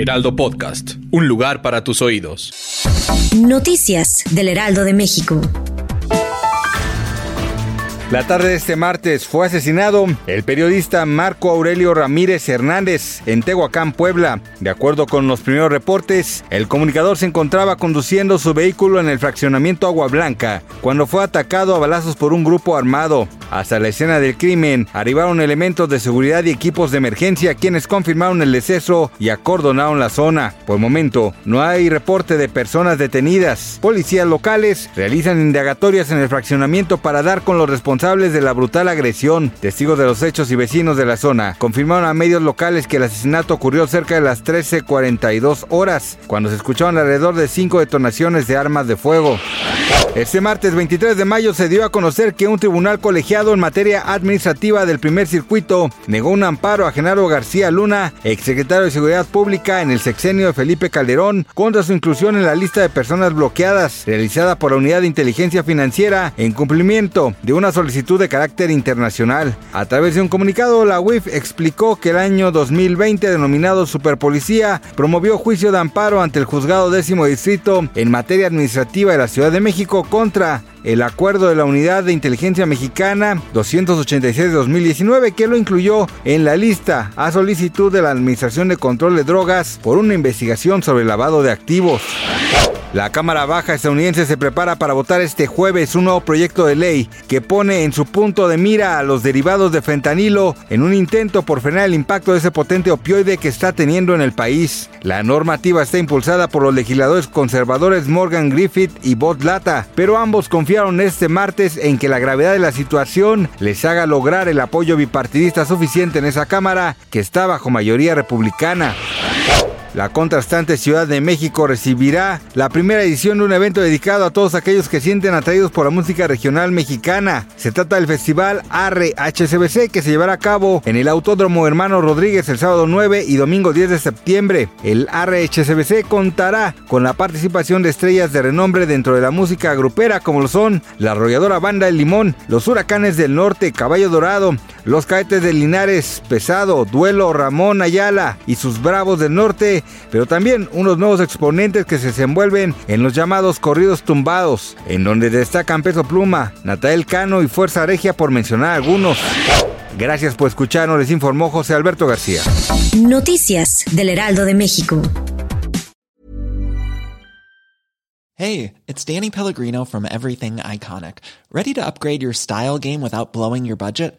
Heraldo Podcast, un lugar para tus oídos. Noticias del Heraldo de México. La tarde de este martes fue asesinado el periodista Marco Aurelio Ramírez Hernández en Tehuacán, Puebla. De acuerdo con los primeros reportes, el comunicador se encontraba conduciendo su vehículo en el fraccionamiento Agua Blanca cuando fue atacado a balazos por un grupo armado. Hasta la escena del crimen arribaron elementos de seguridad y equipos de emergencia quienes confirmaron el deceso y acordonaron la zona. Por el momento, no hay reporte de personas detenidas. Policías locales realizan indagatorias en el fraccionamiento para dar con los responsables de la brutal agresión. Testigos de los hechos y vecinos de la zona confirmaron a medios locales que el asesinato ocurrió cerca de las 13.42 horas, cuando se escucharon alrededor de cinco detonaciones de armas de fuego. Este martes 23 de mayo se dio a conocer que un tribunal colegiado en materia administrativa del primer circuito negó un amparo a Genaro García Luna, exsecretario de Seguridad Pública en el sexenio de Felipe Calderón, contra su inclusión en la lista de personas bloqueadas realizada por la Unidad de Inteligencia Financiera en cumplimiento de una solicitud de carácter internacional. A través de un comunicado, la UIF explicó que el año 2020 denominado Superpolicía promovió juicio de amparo ante el Juzgado Décimo Distrito en materia administrativa de la Ciudad de México contra el acuerdo de la Unidad de Inteligencia Mexicana 286 de 2019 que lo incluyó en la lista a solicitud de la Administración de Control de Drogas por una investigación sobre lavado de activos. La Cámara Baja estadounidense se prepara para votar este jueves un nuevo proyecto de ley que pone en su punto de mira a los derivados de fentanilo en un intento por frenar el impacto de ese potente opioide que está teniendo en el país. La normativa está impulsada por los legisladores conservadores Morgan Griffith y Bob Lata, pero ambos confiaron este martes en que la gravedad de la situación les haga lograr el apoyo bipartidista suficiente en esa Cámara que está bajo mayoría republicana. La contrastante Ciudad de México recibirá la primera edición de un evento dedicado a todos aquellos que sienten atraídos por la música regional mexicana. Se trata del festival Arre HCBC que se llevará a cabo en el Autódromo Hermano Rodríguez el sábado 9 y domingo 10 de septiembre. El Arre HCBC contará con la participación de estrellas de renombre dentro de la música grupera como lo son la arrolladora banda El Limón, los Huracanes del Norte, Caballo Dorado, los Caetes de Linares, Pesado, Duelo, Ramón Ayala y sus Bravos del Norte pero también unos nuevos exponentes que se desenvuelven en los llamados corridos tumbados, en donde destacan Peso Pluma, Natael Cano y Fuerza Regia por mencionar algunos. Gracias por escucharnos, les informó José Alberto García. Noticias del Heraldo de México. Hey, it's Danny Pellegrino from Everything Iconic. ¿Ready to upgrade your style game without blowing your budget?